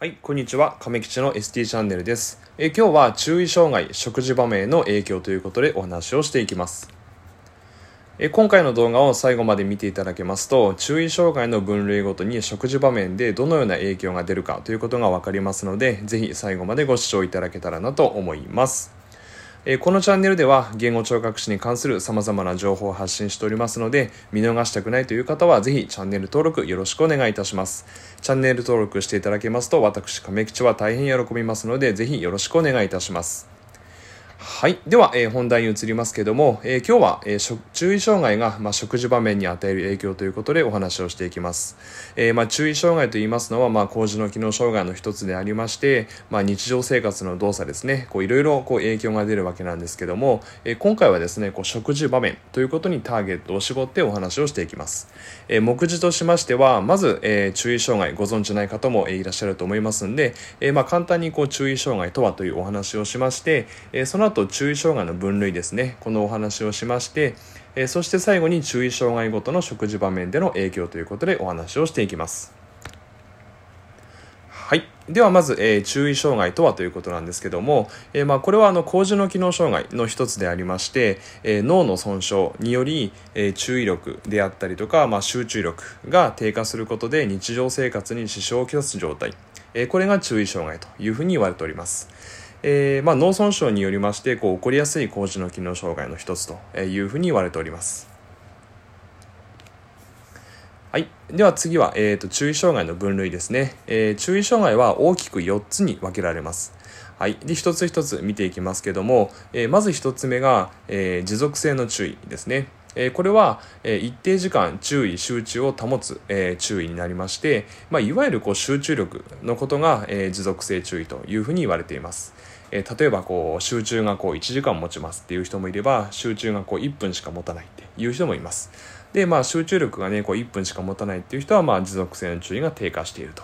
はい、こんにちは。亀吉の ST チャンネルです。え今日は注意障害、食事場面への影響ということでお話をしていきます。え今回の動画を最後まで見ていただけますと、注意障害の分類ごとに食事場面でどのような影響が出るかということがわかりますので、ぜひ最後までご視聴いただけたらなと思います。えこのチャンネルでは言語聴覚士に関する様々な情報を発信しておりますので見逃したくないという方はぜひチャンネル登録よろしくお願いいたします。チャンネル登録していただけますと私亀吉は大変喜びますのでぜひよろしくお願いいたします。はい。では、えー本題に移りますけども、えー今日は、えー注意障害が、まあ、食事場面に与える影響ということでお話をしていきます。えまあ、注意障害と言いますのは、まあ、工事の機能障害の一つでありまして、まあ、日常生活の動作ですね、こういろいろこう影響が出るわけなんですけども、え今回はですね、こう食事場面ということにターゲットを絞ってお話をしていきます。え目次としましては、まず、え注意障害ご存知ない方もえいらっしゃると思いますんで、えまあ、簡単にこう注意障害とはというお話をしまして、えそのあと注意障害の分類ですねこのお話をしまして、えそして最後に注意障害ごとの食事場面での影響ということでお話をしていきますはい。ではまず、えー注意障害とはということなんですけども、えーまあ、これはあの高次の機能障害の一つでありまして、えー脳の損傷により、え注意力であったりとか、まあ、集中力が低下することで日常生活に支障をきたす状態、えこれが注意障害というふうに言われております。えーまあ、脳損傷によりましてこう起こりやすい高次の機能障害の一つというふうに言われております。はい。では次は、えー、と注意障害の分類ですね、えー注意障害は大きく4つに分けられます。はい。で、一つ一つ見ていきますけども、えーまず一つ目が、えー持続性の注意ですね。えこれは、え一定時間注意集中を保つ、え注意になりまして、まあ、いわゆるこう集中力のことが、え持続性注意というふうに言われています。え例えばこう集中がこう1時間持ちますっていう人もいれば集中がこう1分しか持たないっていう人もいます。でまあ集中力がねこう1分しか持たないっていう人はまあ持続性の注意が低下していると。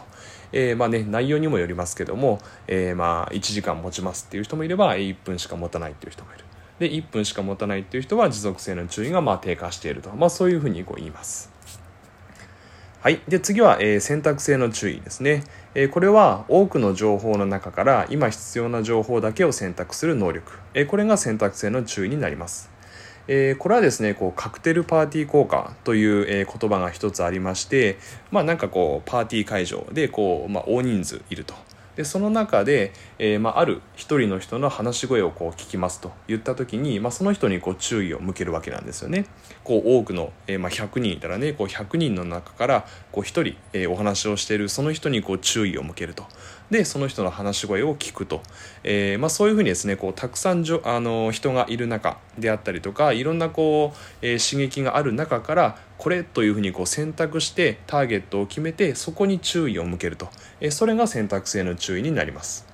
えーまあね、内容にもよりますけども、えーまあ1時間持ちますっていう人もいれば1分しか持たないっていう人もいるで1分しか持たないっていう人は持続性の注意がまあ低下していると、まあ、そういうふうにこう言いますはい。で、次は、えー選択性の注意ですね。えーこれは多くの情報の中から今必要な情報だけを選択する能力。えーこれが選択性の注意になります。えーこれはですね、こう、カクテルパーティー効果という、えー言葉が一つありまして、まあなんかこう、パーティー会場で、こう、まあ大人数いると。でその中で、えーまあ、ある一人の人の話し声をこう聞きますと言った時に、まあ、その人にこう注意を向けるわけなんですよね。こう多くの、えーまあ、100人いたらねこう100人の中からこう1人、えお話をしているその人にこう注意を向けると。でその人の話し声を聞くと、えーまあ、そういうふうにですねこうたくさんじょあの人がいる中であったりとかいろんなこう、えー刺激がある中からこれというふうにこう選択してターゲットを決めてそこに注意を向けると、えーそれが選択性の注意になります。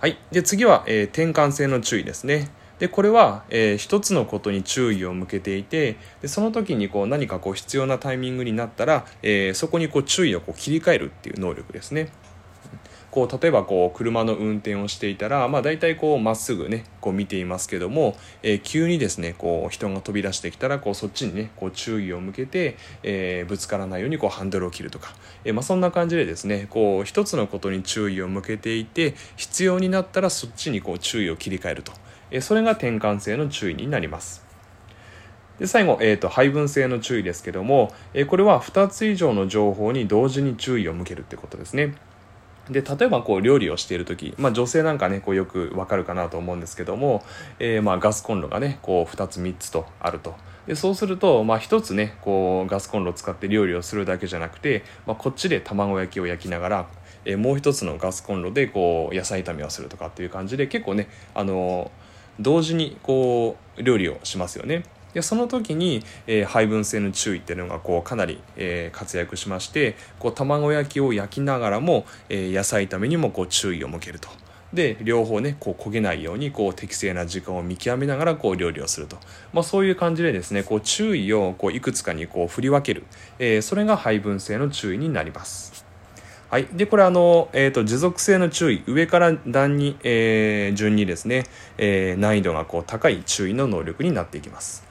はい、で次は、えー転換性の注意ですね。でこれは、えー一つのことに注意を向けていてでその時にこう何かこう必要なタイミングになったら、えーそこにこう注意をこう切り替えるっていう能力ですね。こう例えばこう車の運転をしていたら、まあ、大体こうまっすぐねこう見ていますけども、えー急にですねこう人が飛び出してきたらこうそっちにねこう注意を向けて、えーぶつからないようにこうハンドルを切るとか、えーまあ、そんな感じでですねこう一つのことに注意を向けていて必要になったらそっちにこう注意を切り替えると、えそれが転換性の注意になります。で最後、えー、と配分性の注意ですけども、えこれは2つ以上の情報に同時に注意を向けるってことですね。で例えばこう料理をしている時、まあ、女性なんかねこうよくわかるかなと思うんですけども、えーまあガスコンロがねこう2つ3つとあるとでそうすると、まあ、1つねこうガスコンロを使って料理をするだけじゃなくて、まあ、こっちで卵焼きを焼きながら、えーもう1つのガスコンロでこう野菜炒めをするとかっていう感じで結構ねあの同時にこう料理をしますよね。でその時に、えー配分性の注意っていうのがこうかなり、えー活躍しましてこう卵焼きを焼きながらも、えー野菜炒めにもこう注意を向けると。で両方ねこう焦げないようにこう適正な時間を見極めながらこう料理をすると、まあ、そういう感じでですねこう注意をこういくつかにこう振り分ける、えーそれが配分性の注意になります。はい。で、これあの、えっ、と、持続性の注意、上から段に、えー順にですね、えー難易度がこう高い注意の能力になっていきます。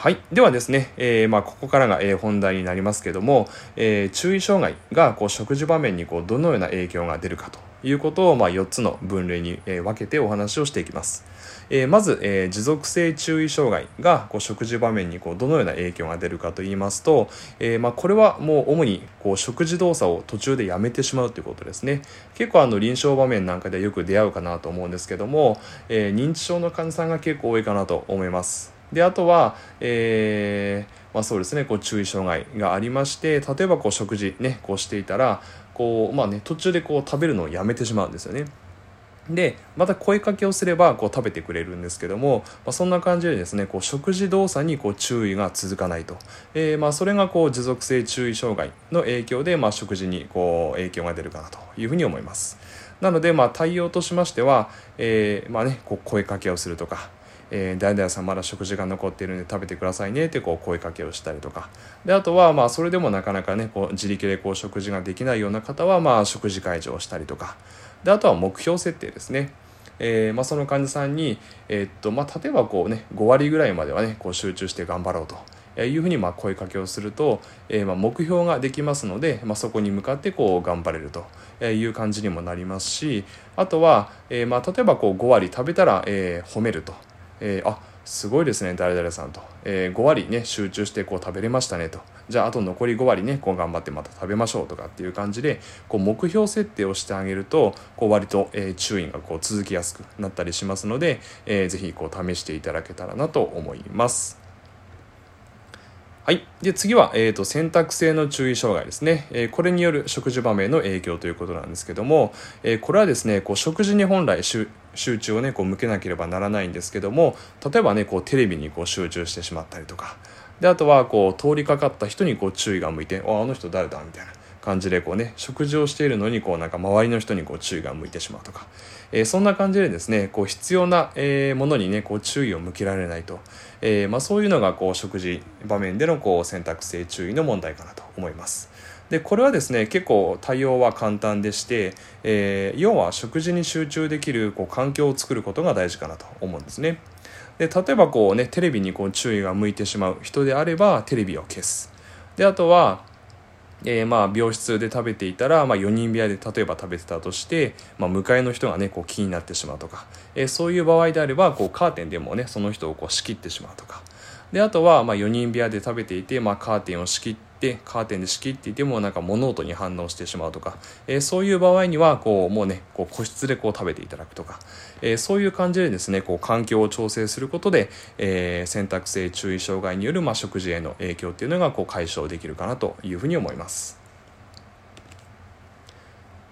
はい。ではですね、えー、まあ、ここからが、えー、本題になりますけども、えー、注意障害が、こう、食事場面に、こう、どのような影響が出るかということを、まあ、4つの分類に、え分けてお話をしていきます。えまず、え持続性注意障害が、こう、食事場面に、こう、どのような影響が出るかと言いますと、えまあ、これはもう主に、こう、食事動作を途中でやめてしまうということですね。結構、あの、臨床場面なんかでよく出会うかなと思うんですけども、え認知症の患者さんが結構多いかなと思います。であとは、えーまあ、そうですねこう注意障害がありまして例えばこう食事ねこうしていたらこう、まあね、途中でこう食べるのをやめてしまうんですよね。でまた声かけをすればこう食べてくれるんですけども、まあ、そんな感じでですねこう食事動作にこう注意が続かないと、えー、まあそれがこう持続性注意障害の影響で、まあ、食事にこう影響が出るかなというふうに思いますなのでまあ対応としましては、えー、まあね、こう声かけをするとかえー、誰々さんまだ食事が残っているので食べてくださいねってこう声かけをしたりとかであとはまあそれでもなかなかねこう自力でこう食事ができないような方はまあ食事介助をしたりとかであとは目標設定ですね。えーまあ、その患者さんに、えー、っとまあ、例えばこう、ね、5割ぐらいまでは、ね、こう集中して頑張ろうというふうにま声かけをすると、えー、ま目標ができますので、まあ、そこに向かってこう頑張れるという感じにもなりますしあとは、えーま、例えばこう5割食べたら、え、褒めると。えー、あすごいですね誰々さんと、えー、5割ね集中してこう食べれましたねとじゃああと残り5割ねこう頑張ってまた食べましょうとかっていう感じでこう目標設定をしてあげるとこう割と、えー、注意がこう続きやすくなったりしますので、えー、ぜひこう試していただけたらなと思います。はい。で、次は、えっ、ー、と、選択性の注意障害ですね。えー、これによる食事場面の影響ということなんですけども、えー、これはですね、こう、食事に本来集中をね、こう、向けなければならないんですけども、例えばね、こう、テレビにこう、集中してしまったりとか、で、あとは、こう、通りかかった人にこう、注意が向いて、あ、あの人誰だみたいな。感じでこうね食事をしているのにこうなんか周りの人にこう注意が向いてしまうとか、えー、そんな感じでですねこう必要な、えー、ものにねこう注意を向けられないと、えー、まあ、そういうのがこう食事場面でのこう選択性注意の問題かなと思います。でこれはですね結構対応は簡単でして、え要は食事に集中できるこう環境を作ることが大事かなと思うんですね。で例えばこうねテレビにこう注意が向いてしまう人であればテレビを消す。であとはえー、まあ病室で食べていたら、まあ、4人部屋で例えば食べてたとして、まあ、向かいの人がねこう気になってしまうとか、えー、そういう場合であればこうカーテンでもねその人をこう仕切ってしまうとか。であとはまあ4人部屋で食べていて、まあ、カーテンを仕切ってってカーテンで仕切っていてもなんか物音に反応してしまうとか、えー、そういう場合にはこうもうねこう個室でこう食べていただくとか、えー、そういう感じでですねこう環境を調整することで、えー、選択性注意障害によるまあ食事への影響っていうのがこう解消できるかなというふうに思います。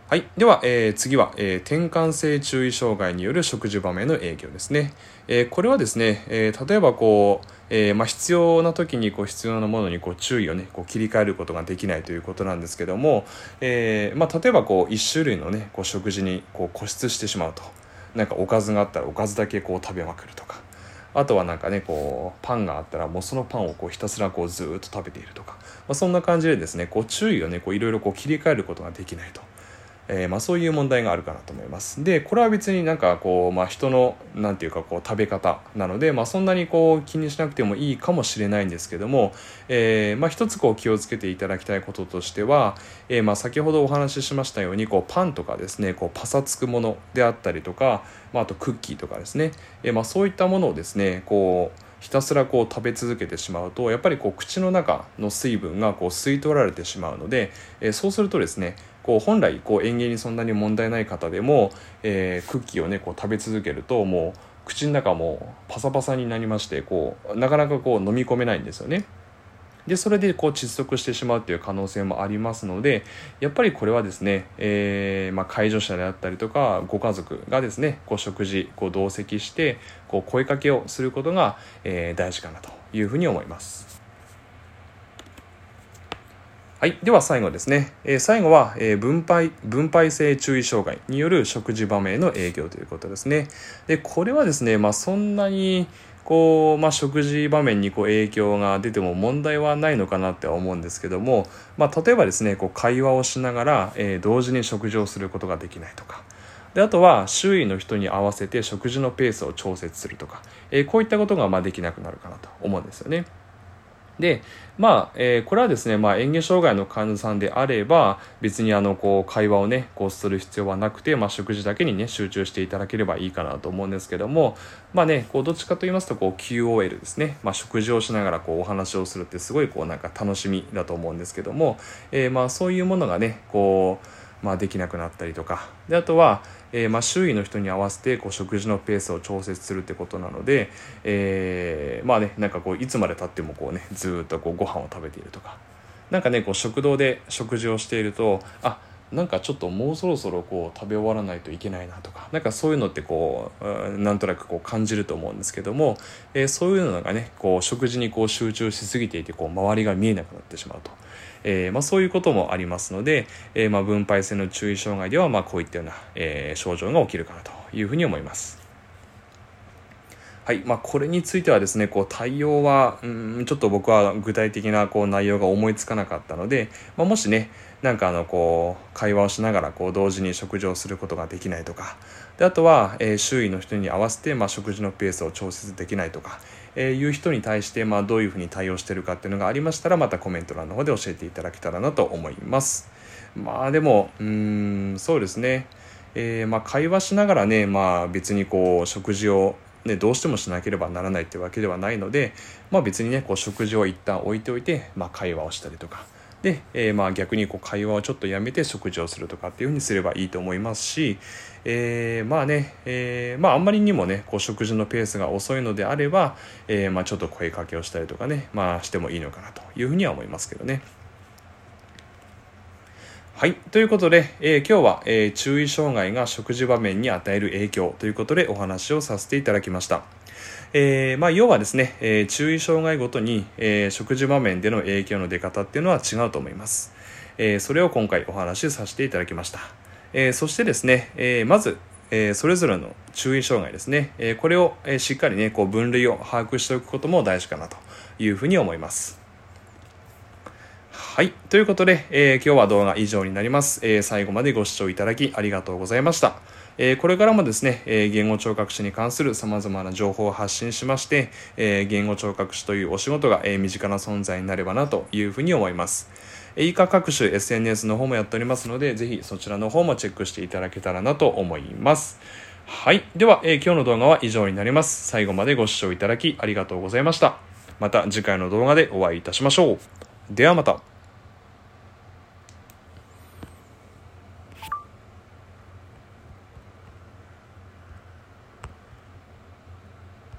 はい。では、えー、次は、えー、転換性注意障害による食事場面の影響ですね。えー、これはですね、え例えばこう、えまあ、必要な時にこう必要なものにこう注意をね、こう切り替えることができないということなんですけども、えまあ、例えばこう、一種類のね、こう食事にこう固執してしまうと。なんかおかずがあったらおかずだけこう食べまくるとか。あとはなんかねこうパンがあったらもうそのパンをこうひたすらこうずっと食べているとか、まあ、そんな感じでですねこう注意をねいろいろ切り替えることができないと。えー、まあ、そういう問題があるかなと思います。でこれは別になんかこう、まあ、人の何て言うかこう食べ方なので、まあ、そんなにこう気にしなくてもいいかもしれないんですけども、えー、まあ、一つこう気をつけていただきたいこととしては、えー、ま先ほどお話ししましたようにこうパンとかですねこうパサつくものであったりとか、まあ、とクッキーとかですね、えま、そういったものをですねこうひたすらこう食べ続けてしまうとやっぱりこう口の中の水分がこう吸い取られてしまうので、え、そうするとですねこう本来こう園芸にそんなに問題ない方でも、えー、クッキーをねこう食べ続けるともう口の中もパサパサになりましてこうなかなかこう飲み込めないんですよね。でそれでこう窒息してしまうという可能性もありますのでやっぱりこれはですね、えー、まあ、介助者であったりとかご家族がですねこう食事こう同席してこう声かけをすることが、えー、大事かなというふうに思います。はい。では最後ですね。えー、最後は、えー、分配、分配性注意障害による食事場面の影響ということですね。で、これはですね、まあそんなに、こう、まあ、食事場面にこう影響が出ても問題はないのかなって思うんですけども、まあ、例えばですねこう会話をしながら、えー、同時に食事をすることができないとかであとは周囲の人に合わせて食事のペースを調節するとか、えー、こういったことがまあできなくなるかなと思うんですよね。でまあ、えー、これはですね、まあ、嚥下障害の患者さんであれば別にあのこう会話をねこうする必要はなくて、まあ、食事だけにね集中していただければいいかなと思うんですけどもまあねこうどっちかと言いますとこう QOL ですね、まあ、食事をしながらこうお話をするってすごいこうなんか楽しみだと思うんですけども、えー、まあそういうものがねこうまあ、できなくなったりとか。であとは、えー、まあ周囲の人に合わせてこう食事のペースを調節するってことなので、えー、まあねなんかこういつまでたってもこうねずっとこうご飯を食べているとか。なんかねこう食堂で食事をしているとあなんかちょっともうそろそろこう食べ終わらないといけないなとかなんかそういうのってこうなんとなくこう感じると思うんですけども、えー、そういうのがねこう食事にこう集中しすぎていてこう周りが見えなくなってしまうと。えー、まあ、そういうこともありますので、えー、まあ、分配性の注意障害ではまこういったような、え症状が起きるかなというふうに思います。はい。まあ、これについてはですねこう対応はうんちょっと僕は具体的なこう内容が思いつかなかったので、まあ、もしねなんかあのこう会話をしながらこう同時に食事をすることができないとかであとは、えー、周囲の人に合わせて、まあ、食事のペースを調節できないとか、えー、いう人に対して、まあ、どういうふうに対応してるかっていうのがありましたらまたコメント欄の方で教えていただけたらなと思います。まあでもうんそうですね。えー、まあ、会話しながらね、まあ、別にこう食事をね、どうしてもしなければならないってわけではないので、まあ、別にねこう食事を一旦置いておいて、まあ、会話をしたりとかで、えー、まあ逆にこう会話をちょっとやめて食事をするとかっていうふうにすればいいと思いますし、えー、まあね、えー、まああんまりにもねこう食事のペースが遅いのであれば、えー、まあちょっと声かけをしたりとかねまあしてもいいのかなというふうには思いますけどね。はい。ということで、えー、今日は、えー、注意障害が食事場面に与える影響ということでお話をさせていただきました。えー、まあ、要はですね、え注意障害ごとに、え食事場面での影響の出方っていうのは違うと思います。えそれを今回お話しさせていただきました。えそしてですね、えまず、えそれぞれの注意障害ですね、えこれを、えしっかりね、こう分類を把握しておくことも大事かなというふうに思います。はい。ということで、えー、今日は動画以上になります、えー、最後までご視聴いただきありがとうございました。えー、これからもですね、え言語聴覚士に関する様々な情報を発信しまして、え言語聴覚士というお仕事が、え身近な存在になればなというふうに思います。以下各種 SNS の方もやっておりますので、ぜひそちらの方もチェックしていただけたらなと思います。はい。では、え今日の動画は以上になります。最後までご視聴いただきありがとうございました。また次回の動画でお会いいたしましょう。ではまた。